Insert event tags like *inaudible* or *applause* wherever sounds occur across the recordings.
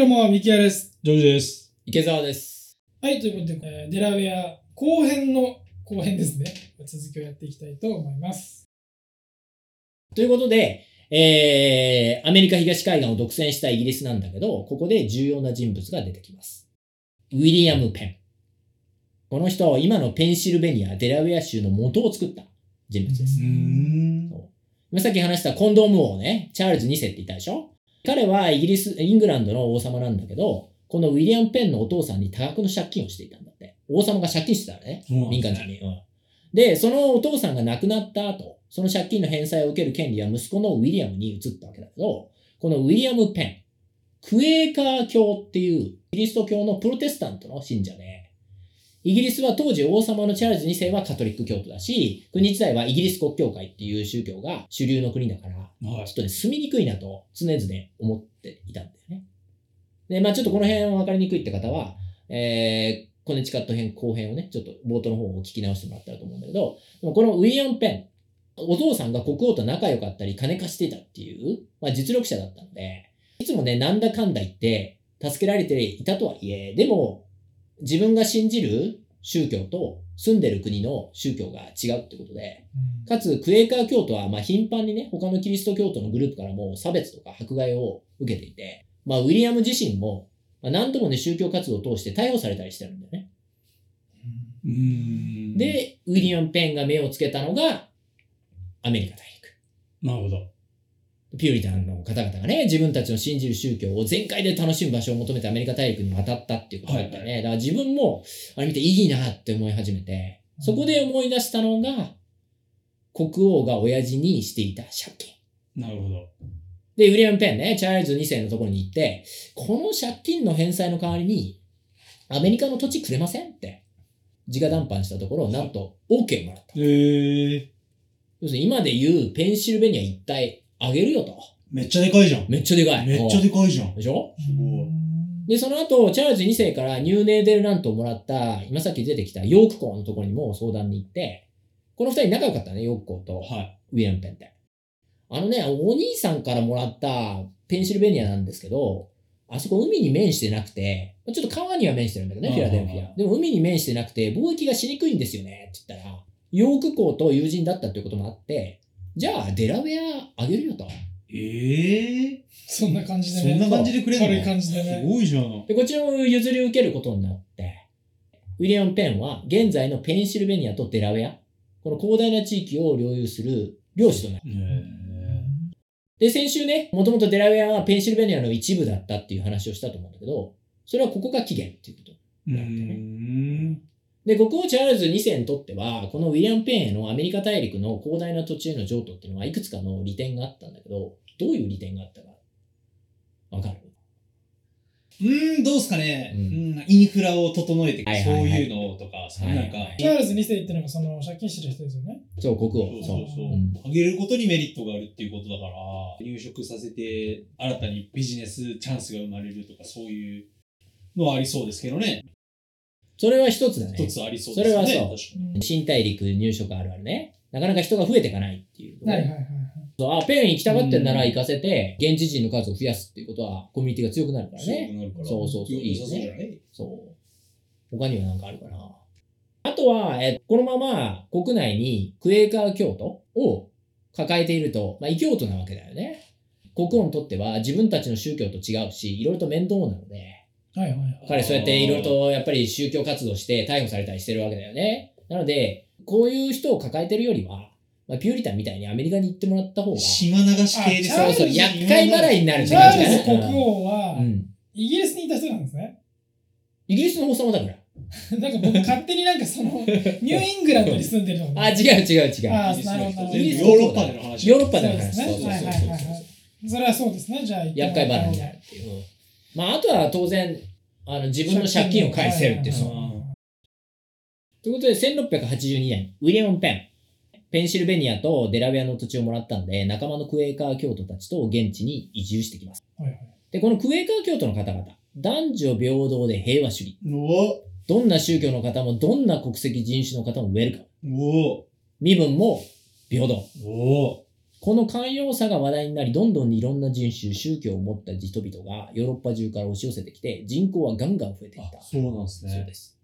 どうも、ミキヤです。ジョージです。池澤です。はい、ということで、えーデラウェア後編の後編ですね。続きをやっていきたいと思います。ということで、えー、アメリカ東海岸を独占したイギリスなんだけど、ここで重要な人物が出てきます。ウィリアム・ペン。この人、今のペンシルベニア、デラウェア州の元を作った人物です。ん。今さっき話したコンドーム王ね、チャールズ2世って言ったでしょ？彼はイギリス、イングランドの王様なんだけど、このウィリアム・ペンのお父さんに多額の借金をしていたんだって。王様が借金してたのね。民間人に。うんで、そのお父さんが亡くなった後、その借金の返済を受ける権利は息子のウィリアムに移ったわけだけど、このウィリアム・ペン、クエーカー教っていうキリスト教のプロテスタントの信者で、イギリスは当時王様のチャールズ2世はカトリック教徒だし、国時代はイギリス国教会っていう宗教が主流の国だから、はいちょっとね、住みにくいなと常々思っていたんだよね。で、まあちょっとこの辺分かりにくいって方は、えー、コネチカット編後編をね、ちょっと冒頭の方を聞き直してもらったらと思うんだけど、でもこのウィリアム・ペン、お父さんが国王と仲良かったり金貸していたっていう、まあ実力者だったので、いつもね、なんだかんだ言って助けられていたとはいえ、でも自分が信じる宗教と住んでる国の宗教が違うってことで、かつ、クエーカー教徒は、まあ、頻繁にね、他のキリスト教徒のグループからも差別とか迫害を受けていて、まあ、ウィリアム自身も、まあ、何度もね、宗教活動を通して逮捕されたりしてるんだよね。うん。、で、ウィリアム・ペンが目をつけたのが、アメリカ大陸。なるほど。ピューリタンの方々がね、自分たちの信じる宗教を全開で楽しむ場所を求めてアメリカ大陸に渡ったっていうことだったよね。だから自分も、あれ見ていいなって思い始めて、そこで思い出したのが、国王が親父にしていた借金。なるほど。で、ウィリアム・ペンね、チャールズ2世のところに行って、この借金の返済の代わりに、アメリカの土地くれませんって、直談判したところ、なんと、OK もらった。へえ。要するに今で言うペンシルベニア一帯あげるよと。めっちゃでかいじゃん。めっちゃでかい。めっちゃでかいじゃん。でしょ？すごいで、その後、チャールズ2世からニューネーデルラントをもらった、今さっき出てきたヨーク校のところにも相談に行って、この二人仲良かったね、ヨーク校とはい。ウィリアム・ペンって。あのね、お兄さんからもらったペンシルベニアなんですけど、あそこ海に面してなくて、ちょっと川には面してるんだけどね、フィラデルフィア。でも海に面してなくて、貿易がしにくいんですよね、って言ったら、ヨーク校と友人だったということもあって、じゃあ、デラウェアあげるよと。ええ。そんな感じでね。そんな感じでくれんの？軽い感じですね。ごいじゃん。で、こちらも譲り受けることになって、ウィリアム・ペンは現在のペンシルベニアとデラウェア、この広大な地域を領有する領主となる。へで、先週ね、もともとデラウェアはペンシルベニアの一部だったっていう話をしたと思うんだけど、それはここが起源っていうこと。え。うん。で、国王チャールズ2世にとっては、このウィリアム・ペンへのアメリカ大陸の広大な土地への譲渡っていうのはいくつかの利点があったんだけど、どういう利点があったか、わかる？うん、どうすかね。ううん、インフラを整えてはい、そうはいはいいうのとか、そういうなんかチャールズ2世っていうのがその借金してる人ですよね。そう、国そう王。そうそううん。あげることにメリットがあるっていうことだから、入植させて、新たにビジネスチャンスが生まれるとか、そういうのはありそうですけどね。それは一つだね。一つありそうですよね。それはそう新大陸入植あるあるね。なかなか人が増えていかないっていう。はいはいはいはい。そうあ、ペン行きたがってんならうん行かせて、現地人の数を増やすっていうことは、コミュニティが強くなるから強ね。くなるから。そうそうそういい？よねそう。他には何かあるかな。あとは、えこのまま国内にクエーカー教徒を抱えていると、まあ異教徒なわけだよね。国王にとっては自分たちの宗教と違うし、いろいろと面倒なので、はいはいはい。彼そうやっていろいろとやっぱり宗教活動して逮捕されたりしてるわけだよね。なので、こういう人を抱えてるよりは、まあ、ピューリタンみたいにアメリカに行ってもらった方が、そ島流し系ですあうそう、厄介払いになるチャールズ。国王はう、ん。イギリスにいた人なんですね。イギリスの王様だから。*laughs* なんか僕勝手になんかその、*laughs* ニューイングランドに住んでるのかあ、違う違う違う。あなるほどヨーロッパでの話。ヨーロッパでの話。そうですねそうそうそうはいはいはいはいそれはそうですね、じゃあ。厄介払いになるっていう。うんまあ、あとは当然、あの自分の借金を返せるってそうということで、1682年、ウィリアム・ペン。ペンシルベニアとデラウェアの土地をもらったんで、仲間のクエーカー教徒たちと現地に移住してきます。はいはいで、このクエーカー教徒の方々、男女平等で平和主義。おどんな宗教の方も、どんな国籍人種の方もウェルカム。お身分も平等。おこの寛容さが話題になり、どんどんいろんな人種、宗教を持った人々がヨーロッパ中から押し寄せてきて、人口はガンガン増えていった。そうなんですね。そうです。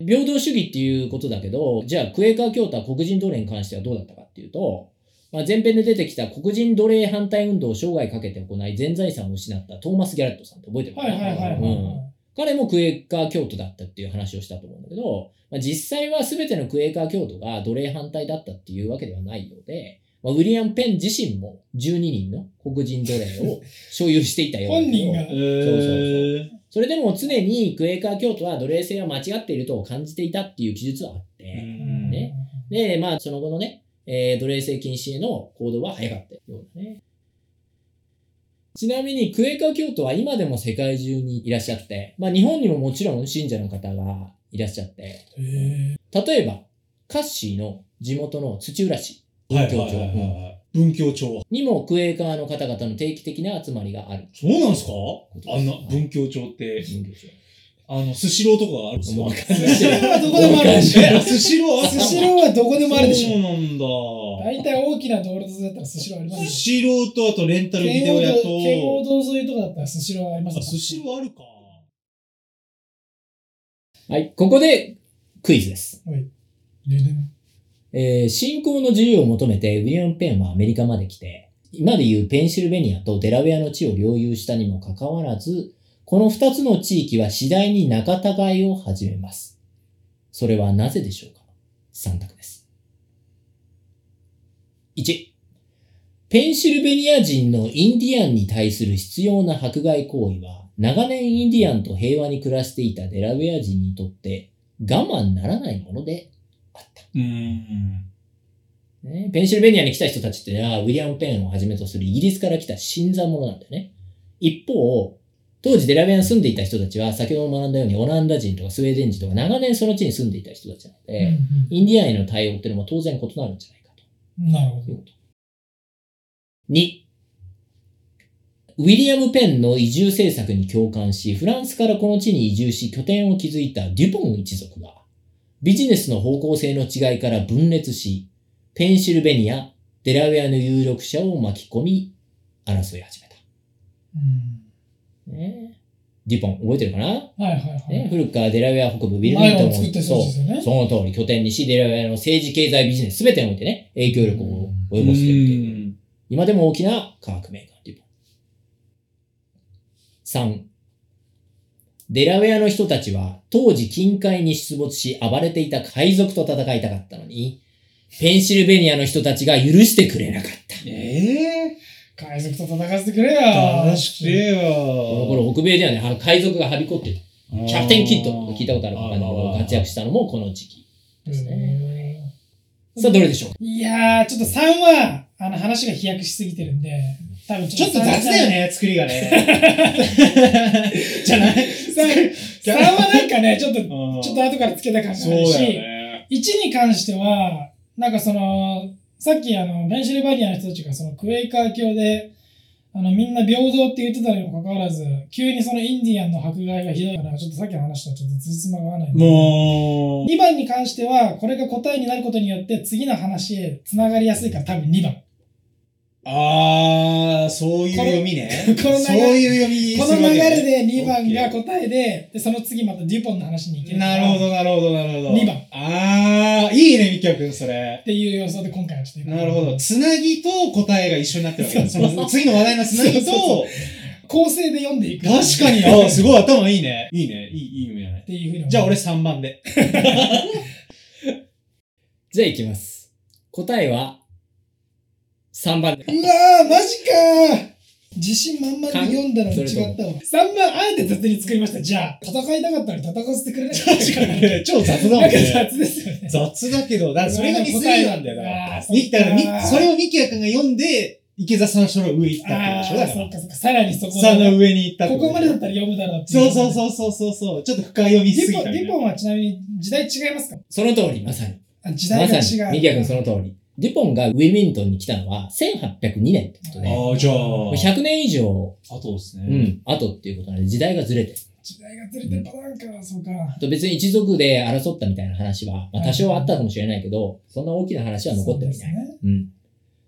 平等主義っていうことだけど、じゃあクエーカー教徒は黒人奴隷に関してはどうだったかっていうと、まあ、前編で出てきた黒人奴隷反対運動を生涯かけて行い、全財産を失ったトーマス・ギャレットさんって覚えてるかなはいはいはいはい。うん彼もクエーカー教徒だったっていう話をしたと思うんだけど、まあ、実際は全てのクエーカー教徒が奴隷反対だったっていうわけではないようで、まあ、ウィリアム・ペン自身も12人の黒人奴隷を所有していたようだけど本人が。えー、それでも常にクエーカー教徒は奴隷制は間違っていると感じていたっていう記述はあって、うん。ね。で、まあ、その後のね、えー奴隷制禁止への行動は早かったようだね。ちなみに、クエーカー教徒は今でも世界中にいらっしゃって、まあ、日本にももちろん信者の方がいらっしゃって、例えば、カッシーの地元の土浦市、はい文教町はいはいはい。文教町。にもクエーカーの方々の定期的な集まりがある。そうなんですか？あんな文教町って、文教町あの、スシローとかがあるんですかスシローはどこでもあるでしょ。スシローあったスシローはどこでもあるでしょ。そうなんだ。大体大きな道路だったらスシローありますよス。シローとあとレンタルビデオ屋と、道圏央道沿いとかだったらスシローありますよあスシローあるか。はい、ここでクイズです。はい。ででえー信仰の自由を求めてウィリアム・ペンはアメリカまで来て、今でいうペンシルベニアとデラウェアの地を領有したにもかかわらず、この二つの地域は次第に仲違いを始めます。それはなぜでしょうか ?3 択です。1、ペンシルベニア人のインディアンに対する必要な迫害行為は、長年インディアンと平和に暮らしていたデラウェア人にとって我慢ならないもので。うーん。ね、ペンシルベニアに来た人たちってのは、ウィリアム・ペンをはじめとするイギリスから来た新参者なんだよね。一方、当時デラウェアに住んでいた人たちは、先ほど学んだようにオランダ人とかスウェーデン人とか長年その地に住んでいた人たちなので、うんインディアンへの対応っていうのも当然異なるんじゃないかと。うんなるほど。2、ウィリアム・ペンの移住政策に共感し、フランスからこの地に移住し拠点を築いたデュポン一族が、ビジネスの方向性の違いから分裂し、ペンシルベニア、デラウェアの有力者を巻き込み、争い始めた。うんねデュポン、覚えてるかな、はいはいはい。ね、古くからデラウェア北部ウィルミントン前を作っそうですよね。その通り拠点にし、デラウェアの政治、経済、ビジネス、すべてにおいてね、影響力を及ぼしているっていう。今でも大きな科学メーカー、リボン。3、デラウェアの人たちは当時近海に出没し暴れていた海賊と戦いたかったのに、ペンシルベニアの人たちが許してくれなかった。ええ海賊と戦わせてくれよ。ー。してよこの頃北米ではね、あの海賊がはびこってる。キャプテンキッド聞いたことあるかわかん活躍したのもこの時期。ですね。さあ、どれでしょういやー、ちょっと3は、あの話が飛躍しすぎてるんで、多分ちょっと雑だよ。ね、作りがね。*laughs* じゃない？3はなんかね、ちょっと、ちょっとと後からつけた感じがあるし、だよね。1に関しては、なんかその、さっきあの、ペンシルバニアの人たちがそのクエイカー教で、あの、みんな平等って言ってたにもかかわらず、急にそのインディアンの迫害がひどいから、ちょっとさっきの話とちょっとつじつまが合わない。もう、2番に関しては、これが答えになることによって、次の話へ繋がりやすいから、多分2番。あー、そういう読みね。この流れそういう読みこの流れで2番が答えで、で、その次またデュポンの話に行けるなるほど、なるほど、なるほど。二番あー、いいね、みきゃくん、それっ。ていう予想で今回はちょっとなるほど。つなぎと答えが一緒になってるわけだ。その次の話題のつなぎそうそうと、構成で読んでいく。確かに、あすごい頭いいね。いいね。いい、いい読みじゃないっ。ていうふうにじゃあ俺3番で。*laughs* じゃあ行きます。答えは、3番で。うわー、マジかー自信満々で読んだのに違ったわ。3番、あえて雑に作りました。じゃあ、戦いたかったら戦わせてくれない確かにね、*laughs* 超雑だもなんね。雑ですよね。雑だけど、だからそれがミスリードなんだよなだからみそれをミキヤ君が読んで、池田さんの人の上行ったってことでしょ。そっかそっか。さらにそこさの上に行ったってここまでだったら。ら読むだろうっていそうそうう。そうそうそうそう。ちょっと深読みしすディポン、ぎたみたいなディポンはちなみに時代違いますか？その通り、まさに。あ時ま代が違う。さに、ミキヤ君その通り。デュポンがウィルミントンに来たのは1802年ってことで、ああ、じゃあ。100年以上、あとですね。うん、後っていうことなんで時代がずれてる。時代がずれてるパターンか、そうか。あと別に一族で争ったみたいな話は、まあ多少あったかもしれないけど、そんな大きな話は残ってはいない。そうですね。うん。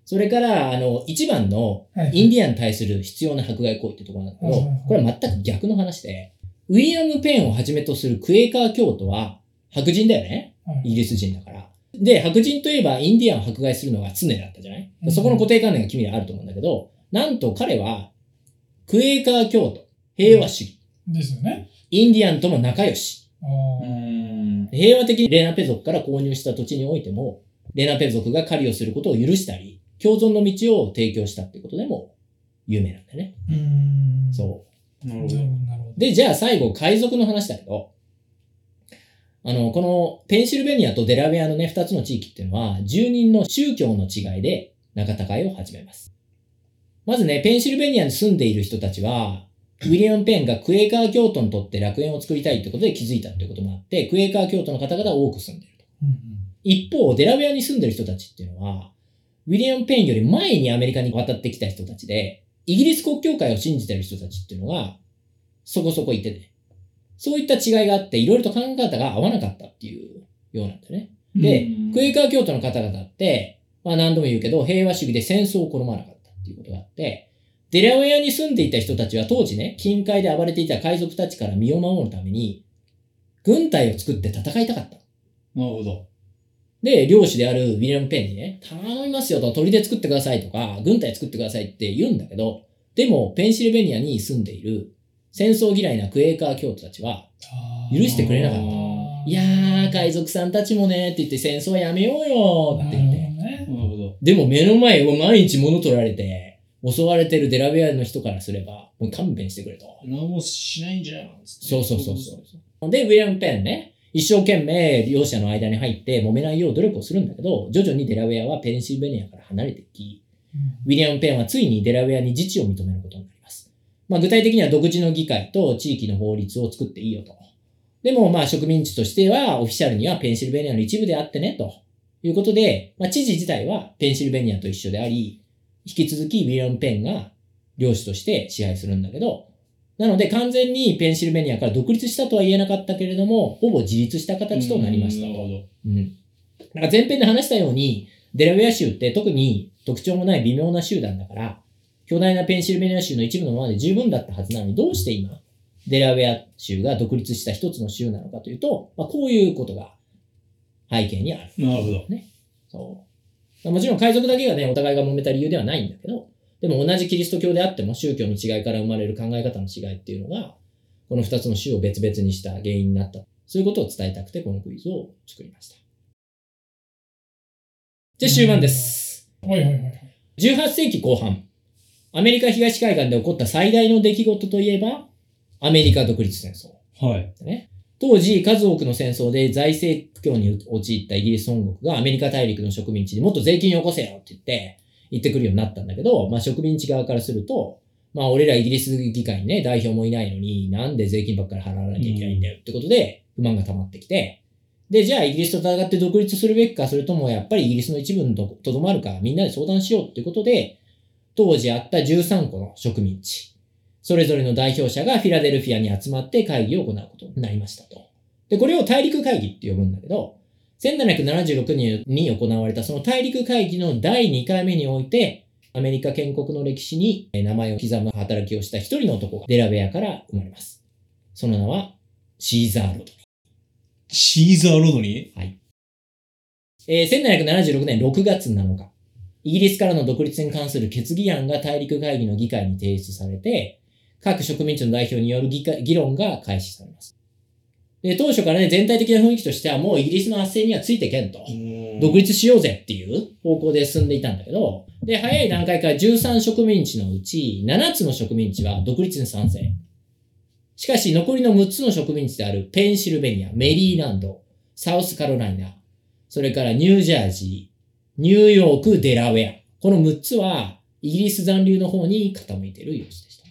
それから、あの、一番のはい。インディアンに対する必要な迫害行為ってところなんだけどはいはいはい、これは全く逆の話で、ウィリアム・ペンをはじめとするクエーカー教徒は白人だよね。はいイギリス人だから。で、白人といえばインディアンを迫害するのが常だったじゃない、うんそこの固定観念が君らあると思うんだけど、なんと彼は、クエーカー教徒、平和主義、ですよね。インディアンとも仲良し。平和的にレナペ族から購入した土地においても、レナペ族が狩りをすることを許したり、共存の道を提供したっていうことでも有名なんだよね。うーん。そう。なるほど。で、じゃあ最後、海賊の話だけど、あの、このペンシルベニアとデラウェアのね、二つの地域っていうのは、住人の宗教の違いで仲違いを始めます。まずね、ペンシルベニアに住んでいる人たちは、ウィリアム・ペンがクエーカー教徒にとって楽園を作りたいってことで気づいたってこともあって、クエーカー教徒の方々が多く住んでいると。うん一方、デラウェアに住んでる人たちっていうのは、ウィリアム・ペンより前にアメリカに渡ってきた人たちで、イギリス国教会を信じてる人たちっていうのが、そこそこいてね。そういった違いがあって、いろいろと考え方が合わなかったっていうようなんだよね。でうんクエーカー教徒の方々って、まあ何度も言うけど、平和主義で戦争を好まなかったっていうことがあって、デラウェアに住んでいた人たちは当時ね、近海で暴れていた海賊たちから身を守るために、軍隊を作って戦いたかった。なるほど。で、領主であるウィリアム・ペンにね、頼みますよと、砦作ってくださいとか、軍隊作ってくださいって言うんだけど、でも、ペンシルベニアに住んでいる戦争嫌いなクエーカー教徒たちは、許してくれなかったいやー、海賊さんたちもね、って言って戦争やめようよって言って。でも目の前を毎日物取られて、襲われてるデラウェアの人からすれば、もう勘弁してくれと。何もしないんじゃん。つってそうそうそうそう。で、ウィリアム・ペンね、一生懸命両者の間に入って揉めないよう努力をするんだけど、徐々にデラウェアはペンシルベニアから離れていき、ウィリアム・ペンはついにデラウェアに自治を認めることになります。まあ具体的には独自の議会と地域の法律を作っていいよと。でもまあ植民地としてはオフィシャルにはペンシルベニアの一部であってね、ということで、まあ知事自体はペンシルベニアと一緒であり、引き続きウィリアム・ペンが領主として支配するんだけど、なので完全にペンシルベニアから独立したとは言えなかったけれども、ほぼ自立した形となりましたと。なるほど。うん。なんか前編で話したように、デラウェア州って特に特徴もない微妙な州なんだから、巨大なペンシルベニア州の一部のままで十分だったはずなのに、どうして今、デラウェア州が独立した一つの州なのかというと、まあ、こういうことが背景にある。なるほど。そう。もちろん海賊だけがね、お互いが揉めた理由ではないんだけど、でも同じキリスト教であっても宗教の違いから生まれる考え方の違いっていうのが、この二つの州を別々にした原因になった。そういうことを伝えたくて、このクイズを作りました。じゃあ終盤です。はいはいはいはい。18世紀後半、アメリカ東海岸で起こった最大の出来事といえば、アメリカ独立戦争。はい。ね。当時、数多くの戦争で財政苦境に陥ったイギリス本国がアメリカ大陸の植民地にもっと税金をよこせよって言って、言ってくるようになったんだけど、まあ植民地側からすると、まあ俺らイギリス議会にね、代表もいないのに、なんで税金ばっかり払わなきゃいけないんだよってことで、不満が溜まってきて、で、じゃあイギリスと戦って独立するべきか、それともやっぱりイギリスの一部にととどまるか、みんなで相談しようってことで、当時あった13個の植民地、それぞれの代表者がフィラデルフィアに集まって会議を行うことになりましたと。で、これを大陸会議って呼ぶんだけど、1776年に行われたその大陸会議の第2回目において、アメリカ建国の歴史にえー名前を刻む働きをした一人の男がデラウェアから生まれます。その名はシーザー・ロドニー。シーザーロドにえー1776年6月7日、イギリスからの独立に関する決議案が大陸会議の議会に提出されて、各植民地の代表による議会議論が開始されます。で、当初からね、全体的な雰囲気としてはもうイギリスの圧政にはついてけんと。独立しようぜっていう方向で進んでいたんだけど、で、早い段階から13植民地のうち7つの植民地は独立に賛成。しかし残りの6つの植民地であるペンシルベニア、メリーランド、サウスカロライナ、それからニュージャージー、ニューヨーク、デラウェア。この6つはイギリス残留の方に傾いている様子でした。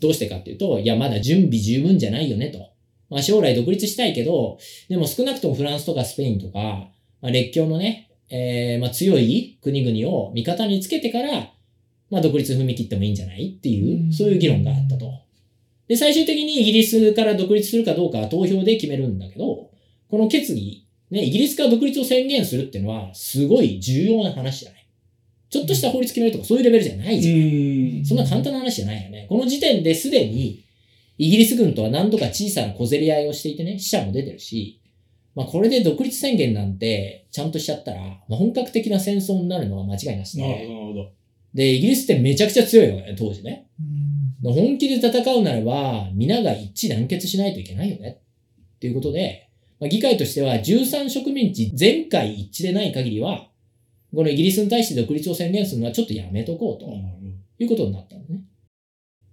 どうしてかっていうと、いや、まだ準備十分じゃないよねと。まあ将来独立したいけど、でも少なくともフランスとかスペインとか、まあ、列強のね、えーまあ、強い国々を味方につけてから、まあ、独立踏み切ってもいいんじゃないっていうう、んそういう議論があったと。で、最終的にイギリスから独立するかどうかは投票で決めるんだけど、この決議、ね、イギリスから独立を宣言するっていうのは、すごい重要な話じゃない。ちょっとした法律決めるとかそういうレベルじゃないじゃん。んそんな簡単な話じゃないよね。この時点ですでに、イギリス軍とは何度か小さな小競り合いをしていてね、死者も出てるし、まあこれで独立宣言なんてちゃんとしちゃったら、まあ、本格的な戦争になるのは間違いなしなるほど、で、なるほど。で、イギリスってめちゃくちゃ強いよね、当時ね。うん本気で戦うならば、皆が一致団結しないといけないよね。っていうことで、まあ、議会としては13植民地全会一致でない限りは、このイギリスに対して独立を宣言するのはちょっとやめとこうと。いうことになったんだね。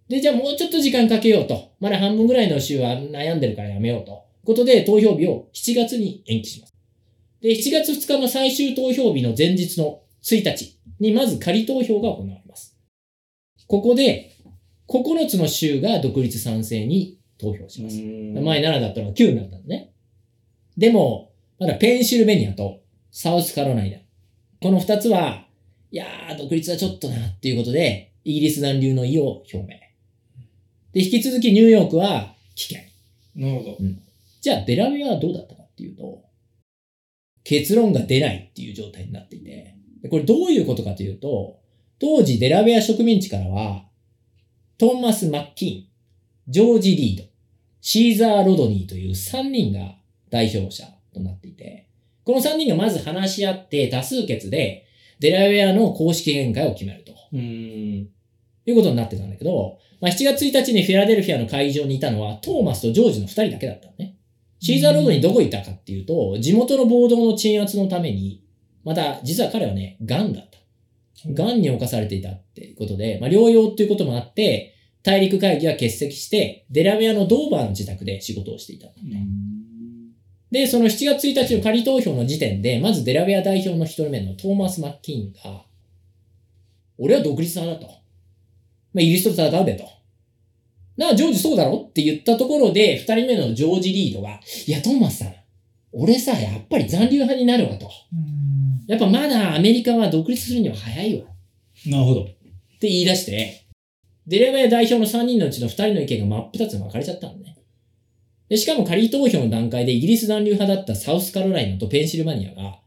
で、じゃあもうちょっと時間かけようと。まだ半分ぐらいの州は悩んでるからやめようと。ことで投票日を7月に延期します。で、7月2日の最終投票日の前日の1日にまず仮投票が行われます。ここで9つの州が独立賛成に投票します。前7だったのが9になったんだね。でも、まだペンシルベニアとサウスカロライナ。この2つは、いやー、独立はちょっとなっていうことで、イギリス残留の意を表明。で、引き続きニューヨークは棄権。なるほど。じゃあ、デラウェアはどうだったかっていうと、結論が出ないっていう状態になっていて、でこれどういうことかというと、当時デラウェア植民地からは、トーマス・マッキーン、ジョージ・リード、シーザー・ロドニーという3人が代表者となっていて、この3人がまず話し合って多数決で、デラウェアの公式限界を決めると。うん。いうことになってたんだけど、まあ、7月1日にフィラデルフィアの会場にいたのはトーマスとジョージの2人だけだったのね。シーザーロードにどこいたかっていうと、地元の暴動の鎮圧のために、また実は彼はね、癌だった。癌に侵されていたっていうことで、まあ、療養っていうこともあって、大陸会議は欠席して、デラウェアのドーバーの自宅で仕事をしていたんだね。で、その7月1日の仮投票の時点で、まずデラウェア代表の一人目のトーマス・マッキーンが、俺は独立派だと。まあ、イギリスと戦うべと。なあ、ジョージそうだろ？って言ったところで、二人目のジョージ・リードが、いや、トーマスさん、俺さ、やっぱり残留派になるわと。うんやっぱまだアメリカは独立するには早いわ。なるほど。って言い出して、デラウェア代表の3人のうちの2人の意見が真っ二つに分かれちゃったのね。で、しかも仮投票の段階でイギリス残留派だったサウスカロライナとペンシルバニアが、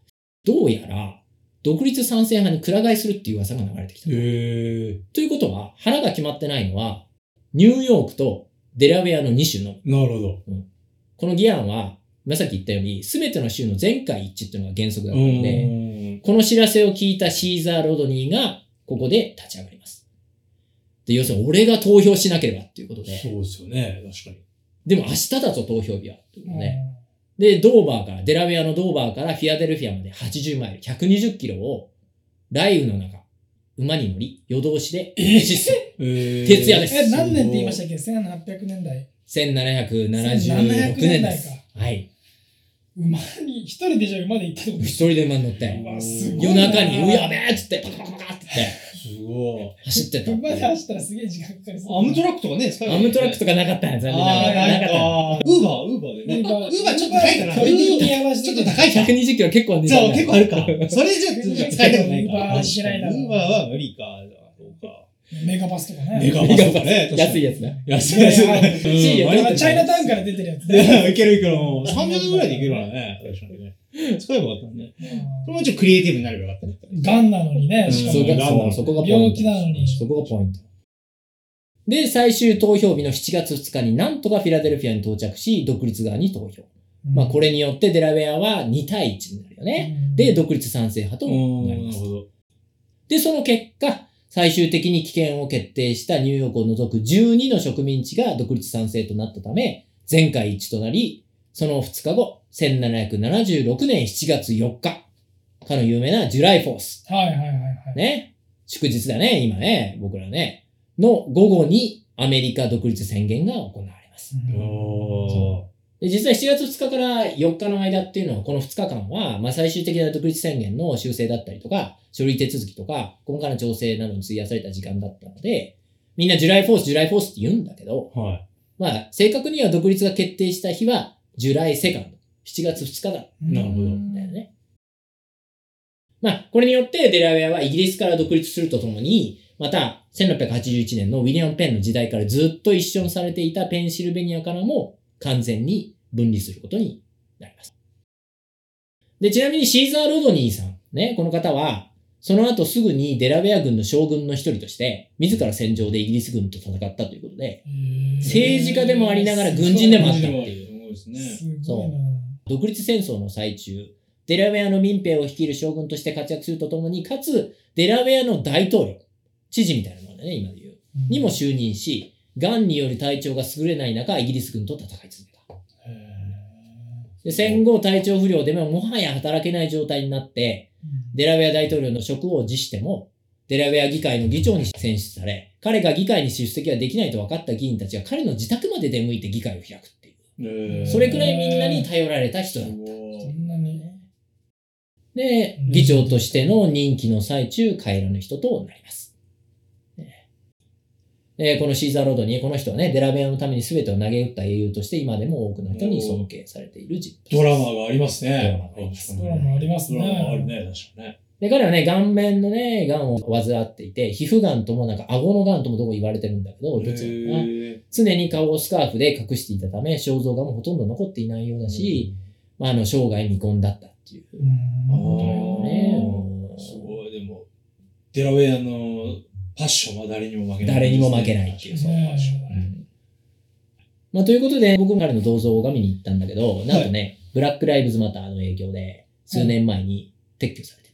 どうやら独立賛成派にくら替えするっていう噂が流れてきた。へえ。ということは、腹が決まってないのは、ニューヨークとデラウェアの2州のみ。なるほど。この議案は、今さっき言ったように、すべての州の全会一致っていうのが原則だったので、ん。この知らせを聞いたシーザー・ロドニーが、ここで立ち上がります。で、要するに俺が投票しなければっていうことで、そうですよね。確かに。でも明日だぞ投票日は。っていうことでで、ドーバーから、デラウェアのドーバーからフィアデルフィアまで80マイル、120キロを、雷雨の中、馬に乗り、夜通しで徹夜です。え、何年って言いましたっけ ?1800 年代。1776年です。はい。馬に、一人でじゃあ馬で行ったってこと一人で馬に乗って、夜中に、うやべえっつって、パカパカパカって言って、走ってったって馬で。走ったらすげえ時間かかりそう。アムトラックとかね、使えばアムトラックとかなかったんや、残念ながら。なかった。か、ウーバー、ウーバーでね。ウーバーちょっと高いかな。ウーバーちょっと高いか。120キロ結構ね。*laughs* そう、結構あるか。それじゃあ使いたくないか。ウーバーはしないだろうウーバーは無理か。そうか。メガバスとかね。メガバスとかね。安いやつね。安いやつチャイナタウンから出てるやついね。や *laughs* いけるいける。もう30年ぐらいでいけるからね。確かにね。使えばよかったね。これもうちょっとクリエイティブになればよかったね。ガンなのにね、しかそも。こが、そうそこがポイント。病気なのにそこがポイント。で、最終投票日の7月2日になんとかフィラデルフィアに到着し、独立側に投票。まあこれによってデラウェアは2対1になるよね。で、独立賛成派となります。ど。で、その結果、最終的に棄権を決定したニューヨークを除く12の植民地が独立賛成となったため、全会一致となり、その2日後、1776年7月4日、かの有名なジュライフォース。はいはいはいはい。ね。祝日だね、今ね、僕らね。の午後にアメリカ独立宣言が行われます。おー。で実は7月2日から4日の間っていうのは、この2日間は、まあ最終的な独立宣言の修正だったりとか、書類手続きとか、細かな調整などに費やされた時間だったので、みんなジュライフォース、ジュライフォースって言うんだけど、はい。まあ正確には独立が決定した日は、 July Second、7月2日だ。なるほどだよね。まあ、これによってデラウェアはイギリスから独立するとともに、また、1681年のウィリアム・ペンの時代からずっと一緒にされていたペンシルベニアからも完全に分離することになります。で、ちなみにシーザー・ロドニーさん、ね、この方は、その後すぐにデラウェア軍の将軍の一人として、自ら戦場でイギリス軍と戦ったということで、政治家でもありながら軍人でもあったっていう。ですね。すごいな。独立戦争の最中、デラウェアの民兵を率いる将軍として活躍するとともに、かつ、デラウェアの大統領、知事みたいなもんだね、今で言う。うんにも就任し、癌による体調が優れない中、イギリス軍と戦い続けた。で戦後、体調不良でももはや働けない状態になって、デラウェア大統領の職を辞しても、デラウェア議会の議長に選出され、彼が議会に出席はできないと分かった議員たちが彼の自宅まで出向いて議会を開くそれくらいみんなに頼られた人だった。すごいそんなに。でう、ん議長としての任期の最中、帰らぬ人となります。ねで、このシーザーロードに、この人はね、デラベアのために全てを投げ打った英雄として、今でも多くの人に尊敬されている人。ドラマがありますね。ドラマがありますドラマありますドラマあるね。ね、確かね。で、彼はね、顔面のね、癌を患っていて、皮膚癌ともなんか顎の癌ともどこ言われてるんだけど、どっちなのかな常に顔をスカーフで隠していたため、肖像画もほとんど残っていないようだし、まあ、あの、生涯未婚だったっていう。うん。ね。すごい、でも、デラウェアのパッションは誰にも負けない、誰にも負けないっていう。そう、パッションはね。うん。まあ、ということで、僕も彼の銅像を見に行ったんだけど、なんとね、ブラック・ライブズ・マターの影響で、数年前に撤去されて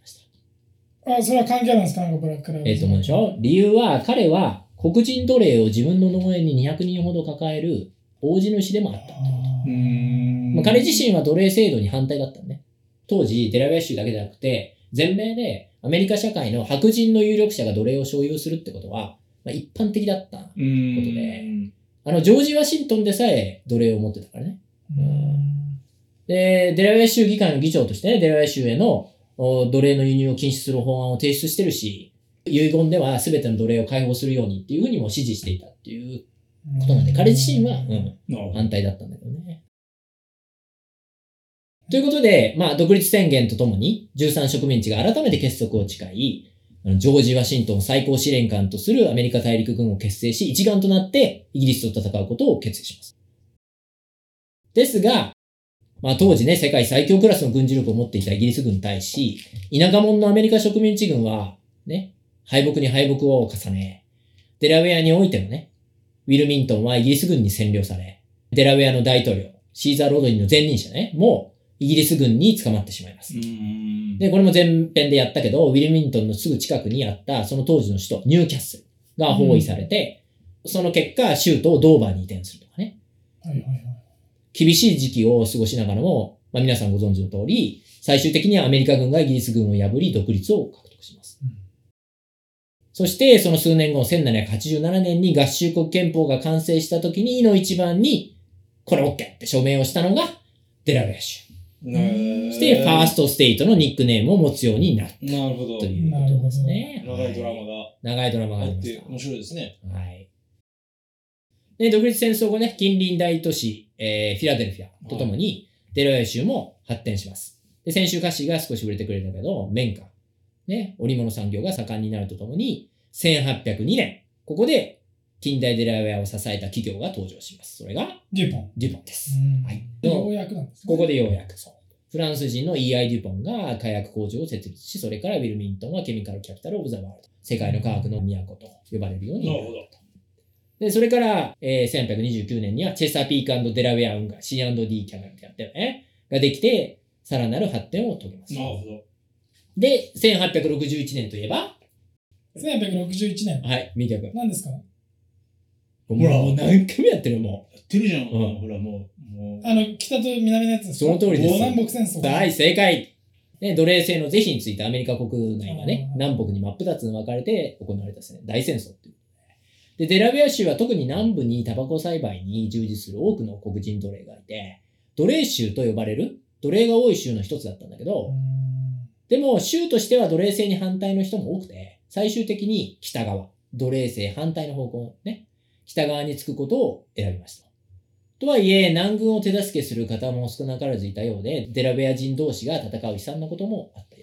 あ、それは関係あるんですかなんかブラックライブズえっ、と思うでしょ？理由は、彼は黒人奴隷を自分の農園に200人ほど抱える大地主でもあったってこと。うーんまあ、彼自身は奴隷制度に反対だったんね。当時、デラウェア州だけじゃなくて、全米でアメリカ社会の白人の有力者が奴隷を所有するってことは、まあ、一般的だった。うーんことであの、ジョージ・ワシントンでさえ奴隷を持ってたからね。うんで、デラウェア州議会の議長としてね、デラウェア州へのお奴隷の輸入を禁止する法案を提出してるし、遺言では全ての奴隷を解放するようにっていうふうにも指示していたっていうことなんで、彼自身は、うん、反対だったんだけどね。ということで、まあ、独立宣言とともに、13植民地が改めて結束を誓い、ジョージ・ワシントンを最高司令官とするアメリカ大陸軍を結成し、一丸となってイギリスと戦うことを決意します。ですが、まあ、当時ね、世界最強クラスの軍事力を持っていたイギリス軍に対し、田舎者のアメリカ植民地軍は、ね、敗北に敗北を重ね、デラウェアにおいてもね、ウィルミントンはイギリス軍に占領され、デラウェアの大統領、シーザー・ロードリーの前任者ね、もうイギリス軍に捕まってしまいますで、これも前編でやったけど、ウィルミントンのすぐ近くにあった、その当時の首都、ニューキャッスルが包囲されて、その結果、州都をドーバーに移転するとかね。はいはいはい。厳しい時期を過ごしながらも、まあ、皆さんご存知の通り、最終的にはアメリカ軍がイギリス軍を破り、独立を獲得します。うんそして、その数年後、1787年に合衆国憲法が完成した時に、の一番に、これ OK って署名をしたのが、デラウェア州。ねそして、ファーストステイトのニックネームを持つようになったなるほどと。いうことですね。長いドラマはいが長いドラマがあって面白いですね。た。はい。で、独立戦争後ね、近隣大都市、えーフィラデルフィアとともに、デラウェア州も発展します。で、先週歌詞が少し触れてくれたけど、綿花、ね、織物産業が盛んになるとともに、1802年、ここで近代デラウェアを支えた企業が登場します。それが、デュポン。デュポンです。うんはいようやくなんですね。ここでようやくそう。フランス人の E.I. デュポンが火薬工場を設立し、それからウィルミントンはケミカルキャピタル・オブ・ザ・ワールド。世界の科学の都と呼ばれるようになるなるほど。で、それから、えー、1829年にはチェサピークデラウェア運河 C&D キャナルってやったよね。ができて、さらなる発展を遂げますな。るほど。で、1861年といえば、1861年。はい、ミキャ君。何ですか？ほほらもう何回もやってるもやってるじゃん。うんほら、もう。もうあの、北と南のやつですか？その通りです南北戦争。う。はい、正解。ね、奴隷制の是非についてアメリカ国内がね、うん南北に真っ二つに分かれて行われたですね、大戦争っていう。で、デラウェア州は特に南部にタバコ栽培に従事する多くの黒人奴隷がいて、奴隷州と呼ばれる奴隷が多い州の一つだったんだけど、うんでも州としては奴隷制に反対の人も多くて、最終的に北側、奴隷制反対の方向ね、北側につくことを選びました。とはいえ、南軍を手助けする方も少なからずいたようで、デラウェア人同士が戦う悲惨なこともあった。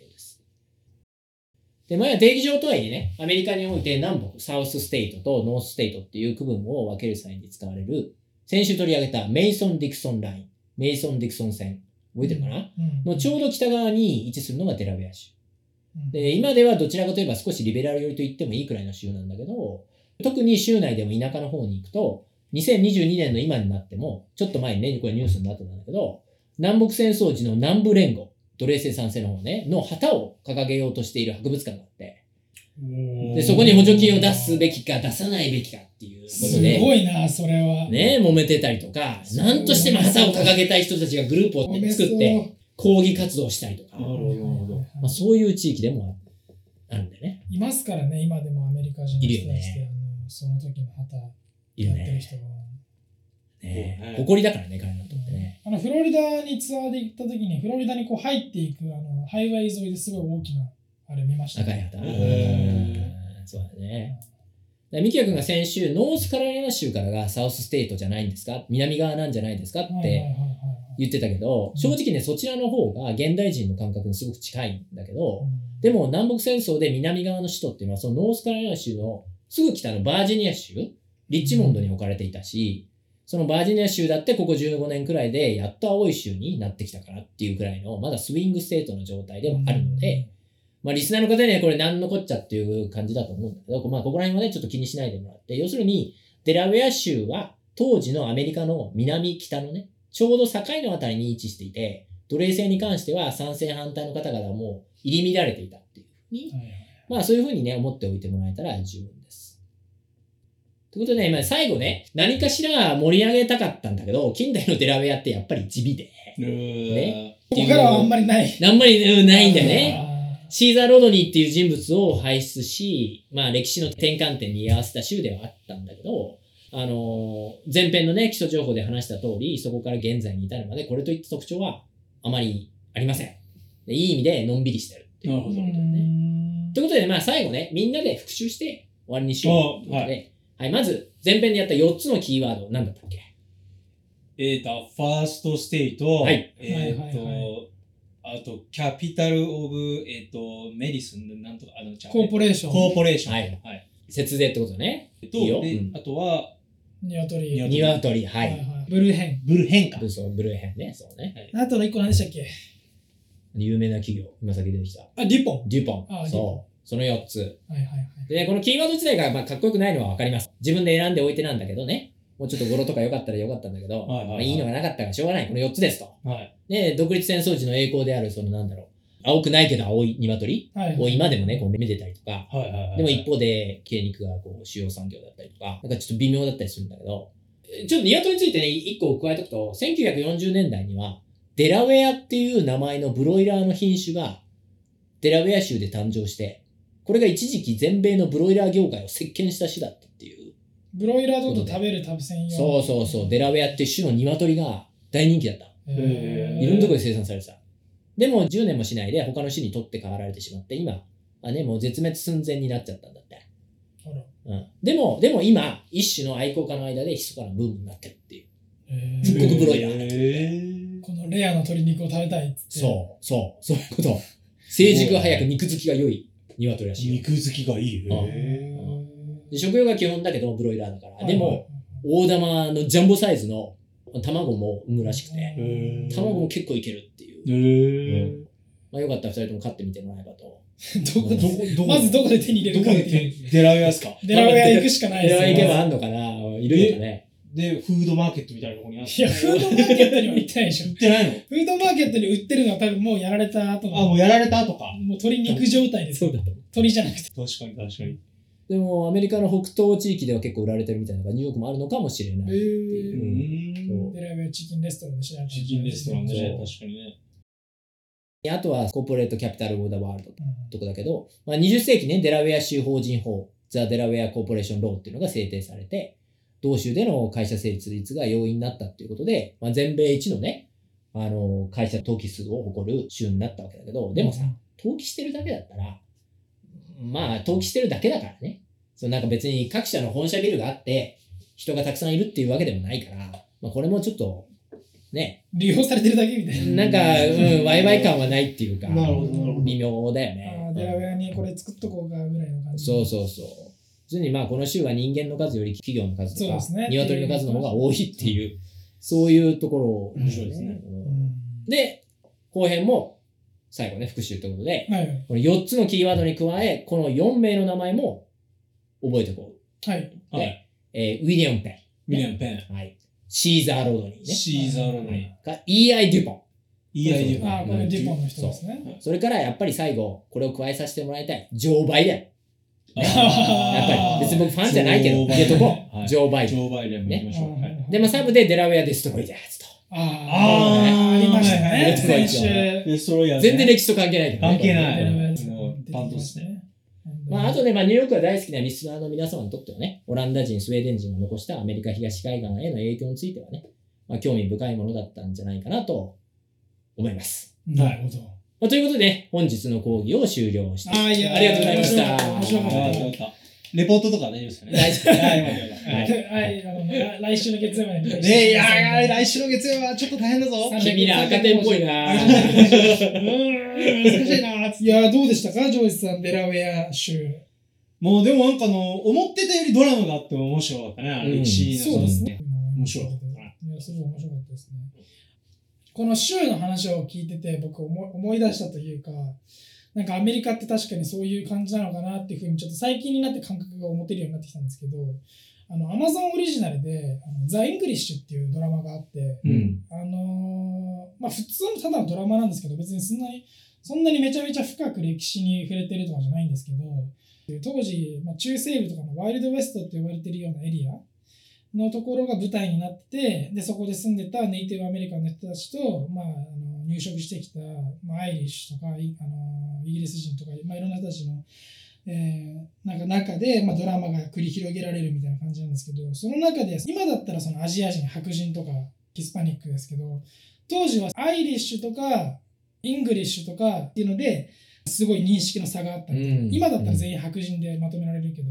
で、まあ、定義上とはいえね、アメリカにおいて南北、 South Stateと North Stateっていう区分を分ける際に使われる、先週取り上げたメイソン・ディクソンライン、メイソン・ディクソン線、覚えてるかな、うんのちょうど北側に位置するのがデラウェア州。うん。で、今ではどちらかといえば少しリベラル寄りと言ってもいいくらいの州なんだけど、特に州内でも田舎の方に行くと、2022年の今になっても、ちょっと前にね、これニュースになってたんだけど、南北戦争時の南部連合、奴隷制賛成の方ね、の旗を掲げようとしている博物館があって、で、そこに補助金を出すべきか出さないべきかっていうことすで、ごいな、それは。ね、揉めてたりとか、なんとしても旗を掲げたい人たちがグループを作って抗議活動したりとか、なるほどなるほどまあ、そういう地域でもあるんだよね。いますからね、今でもアメリカ人のいるよね人たちで、あのその時の旗いるね。やってる人が。ねそうね誇りだからね、彼らにとってね。あのフロリダにツアーで行った時に、フロリダにこう入っていくあのハイウェイ沿いですごい大きなあれ見ました。赤い旗。そうだね。ミキヤ君が先週、ノースカロライナ州からが South Stateじゃないんですか？南側なんじゃないですかってはい言ってたけど、うん正直ね、そちらの方が現代人の感覚にすごく近いんだけど、うんでも南北戦争で南側の首都っていうのは、そのノースカロライナ州のすぐ北のバージニア州、リッチモンドに置かれていたし、そのバージニア州だってここ15年くらいでやっと青い州になってきたからっていうくらいの、まだ swing state の状態でもあるので、まあリスナーの方にはこれ何のこっちゃっていう感じだと思うんだけど、まあここら辺はね、ちょっと気にしないでもらって、要するに、デラウェア州は当時のアメリカの南北のね、ちょうど境のあたりに位置していて、奴隷制に関しては賛成反対の方々はもう入り乱れていたっていうふうにまあそういうふうにね、思っておいてもらえたら十分です。ということでね、まあ、最後ね、何かしら盛り上げたかったんだけど、近代のデラウェアってやっぱり地味で、ねここからはあんまりない。あんまりうんないんだよね。あシーザー・ロドニーっていう人物を輩出し、まあ歴史の転換点に居合わせた州ではあったんだけど、あのー前編のね、基礎情報で話した通り、そこから現在に至るまで、これといった特徴はあまりありません。でいい意味でのんびりしてるっていうーうなるほど。ーんということで、まあ最後ね、みんなで復習して終わりにしようということで、あはい、まず前編でやった4つのキーワード、何だったっけ？えっと、ファーストステイト、はいえっはいはいと、あと、キャピタル・オブ、えっと、メディスン、なんとか、あの、ちゃうコーポレーション。コーポレーション。はいはい。節税ってことね。えっと、いいよでうんあとは、ニワトリ。ニワトリ、ははいい。ブルーヘン。ブルヘンか。ブそうブルーヘンね、そうね。あとの一個何でしたっけ？有名な企業、今先出てきた。あ、デュポン。デュポン。あデュポンそう。その4つ。はいはいはい。でね、このキーワード自体がまあかっこよくないのはわかります。自分で選んでおいてなんだけどね。もうちょっと語呂とか良かったら良かったんだけど、はいはいはいまあ、いいのがなかったからしょうがない。この4つですと。はい。で、独立戦争時の栄光である、そのなんだろう。青くないけど青い鶏はいを今でもね、こうめでたりとか、はいはいはい。でも一方で、経肉がこう主要産業だったりとか、なんかちょっと微妙だったりするんだけど、えちょっとニワトリについてね、一個加えておくと、1940年代には、デラウェアっていう名前のブロイラーの品種が、デラウェア州で誕生して、これが一時期全米のブロイラー業界を席巻した種だったっていう。ブロイラードと食べる食べ専用。そうそうそう、デラウェアって種の鶏が大人気だった。へーいろんなところで生産されてた。でも10年もしないで他の種に取って代わられてしまって、今、あね、もう絶滅寸前になっちゃったんだって。あらうん、でも、でも今、一種の愛好家の間で密かなブームになってるっていう。へー復刻ブロイラーーこのレアな鶏肉を食べたいっつって。そう、そう、そういうこと。成熟が早く肉付きが良い鶏らし。肉好きがいい。うんへで食用が基本だけど、ブロイラーだから。はいでも、、大玉のジャンボサイズの卵も産むらしくて、卵も結構いけるっていう。まあよかったら二人とも飼ってみてもらえばと。どこでどこ、どこ、*laughs* まずどこで手に入れどるかっていこで手う。デラウェアですか？デラウェア行くしかないですよこれは行けばあんのかな？いるのかね？で、フードマーケットみたいなところにあって。いや、フードマーケットには行ってないでしょ売。ってないの？フードマーケットに売ってるのは多分もうやられた後の。あ、もうやられた後か。もう鶏肉状態ですよ。だと。鶏じゃなくて。確かに確かに。でも、アメリカの北東地域では結構売られてるみたいなのがニューヨークもあるのかもしれない。へうーん。デラウェアチキンレストランで知られてるチキンレストランで確かにね。あとは、 Corporate Capital of the World うんとこだけど、まあ、20世紀ね、デラウェア州法人法、 The Delaware Corporation Law っていうのが制定されて、同州での会社設立が容易になったっていうことで、まあ、全米一のね、あの、会社登記数を誇る州になったわけだけど、でもさ、登記してるだけだったら、まあ、登記してるだけだからね。そうなんか別に各社の本社ビルがあって、人がたくさんいるっていうわけでもないから、まあ、これもちょっと、ね、利用されてるだけみたいな。なんか、うん、ワイワイ感はないっていうか、なるほど微妙だよあねー。デラウェアにこれ作っとこうかぐらいの感じ。そうそうそう。普通にまあこの州は人間の数より企業の数とか、そうですね鶏の数の方が多いっていう、そういうところ、面白いですね。で、後編も、最後ね、復習ということで、はい。この4つのキーワードに加え、この4名の名前も覚えておこはい。う。で、はい。えーウィリアム・ペウィリアム・ペン。ン。はい。シーザー・ロードニーね。シーザー・ロードニー。が E.I. デュポン。EI ああ、これデュポンの人ですね。それからやっぱり最後、これを加えさせてもらいたい。ジョー・バイデン。あやっぱり別に僕ファンじゃないけど、ジョーバイデン入れとこジョー・バイデン。ジョー・バイデンも行きましょう。ねはいで、まあ、サブでデラウェア・デストロイヤーズと。ああ、ありましたね。デストロイヤーズね全然歴史と関係ないけどね。関係ない。まあ、あとね、まあ、ニューヨークが大好きなリスナーの皆様にとってはね、オランダ人、スウェーデン人が残したアメリカ東海岸への影響についてはね、まあ、興味深いものだったんじゃないかなと思います。なるほど。まあ、ということで、本日の講義を終了して、あーいやありがとうございました。面白かったあーよかったレポートとか大丈夫ですよね。大丈夫はい、はい来週の月曜までに。ねえ、いやいや、来週の月曜はちょっと大変だぞ。*laughs* さ君ら赤点っぽいなうーん、難しいな。いや、どうでしたか、ジョージさん、デラウェア州。もうでもなんかあの、思ってたよりドラマがあって面白かったね。うん歴史のそうですね。面白かったいや、すごい面白かったですね。この州の話を聞いてて、僕思い思い出したというか、なんかアメリカって確かにそういう感じなのかなっていうふうに、ちょっと最近になって感覚が持てるようになってきたんですけど、あの、アマゾンオリジナルで、あの The English っていうドラマがあって、うん。あのーまあ普通のただのドラマなんですけど、別にそんなに、そんなにめちゃめちゃ深く歴史に触れてるとかじゃないんですけど、当時、まあ、中西部とかの Wild West って呼ばれてるようなエリアのところが舞台になって、で、そこで住んでたネイティブアメリカンの人たちと、まあ、あの入植してきた、まあ、アイリッシュとか、あのイギリス人とか、まあ、いろんな人たちの、えーなんか中で、まあ、ドラマが繰り広げられるみたいな感じなんですけど、その中で、今だったらそのアジア人、白人とか、ヒスパニックですけど、当時はアイリッシュとか、イングリッシュとかっていうので、すごい認識の差があったみたいな。うん。今だったら全員白人でまとめられるけど、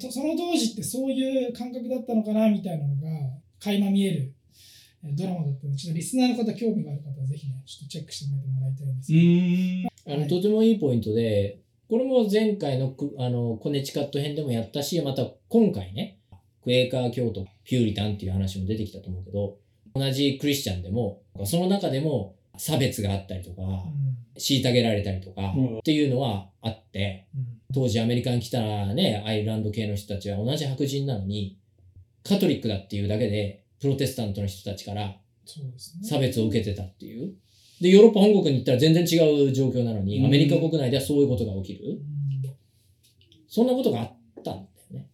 そその当時ってそういう感覚だったのかなみたいなのが垣間見えるえードラマだったので、ちょっとリスナーの方興味がある方はぜひね、ちょっとチェックしてもらいたいんですうけど。あの、はい。とてもいいポイントで、これも前回のくあのコネチカット編でもやったし、また今回ね、クエーカー教徒、ピューリタンっていう話も出てきたと思うけど、同じクリスチャンでも、その中でも差別があったりとか、うん虐げられたりとかうんっていうのはあって、うん当時アメリカに来たね、アイルランド系の人たちは同じ白人なのに、カトリックだっていうだけで、プロテスタントの人たちから。差別を受けてたっていう。で、ヨーロッパ本国に行ったら全然違う状況なのに、うんアメリカ国内ではそういうことが起きる。そんなことがあったんだよね。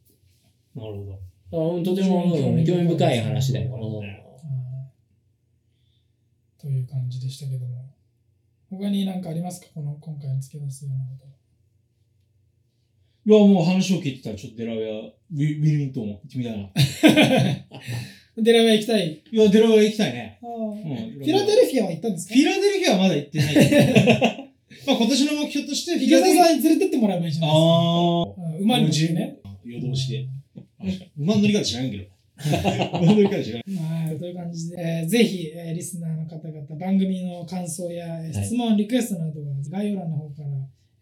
なるほど。とてもうん興味深い話だよ。という感じでしたけども。他に何かありますか？この今回に付け出すようなこと。いや、もう話を聞いてたら、ちょっとデラウェア、ウィウィルミントン行ってみたいな。*laughs* デラウェア行きたい？いや、デラウェア行きたいね。フィラデルフィアは行ったんですか？フィラデルフィアはまだ行ってないけど。*laughs* まあ今年の目標として、フィ池田ラデルフィア。さんに連れてってもらえばいいじゃないですか。あうん馬に乗ってね。夜通しで。馬の乗り方知らんけど。馬の乗り方知らん。はい、という感じで、えーぜひ、えーリスナーの方々、番組の感想や、えー質問、リクエストなどは概要欄の方から、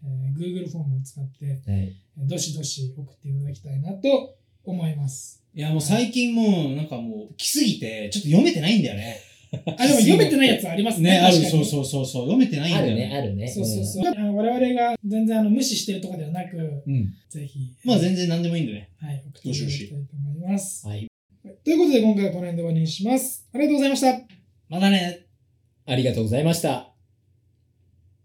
えー Google フォームを使って、はい。えーどしどし送っていただきたいなと思います。いや、もう最近もう、なんかもう、来すぎて、ちょっと読めてないんだよね。あ、でも読めてないやつありますね。ね、ある、そうそうそうそう、読めてないんだよあるね、あるね。そうそうそう。あの我々が全然あの無視してるとかではなく、うん。ぜひ、まあ全然何でもいいんでね。はい、送っていただきたいと思います。はい。ということで、今回はこの辺で終わりにします。ありがとうございました。またね。ありがとうございました。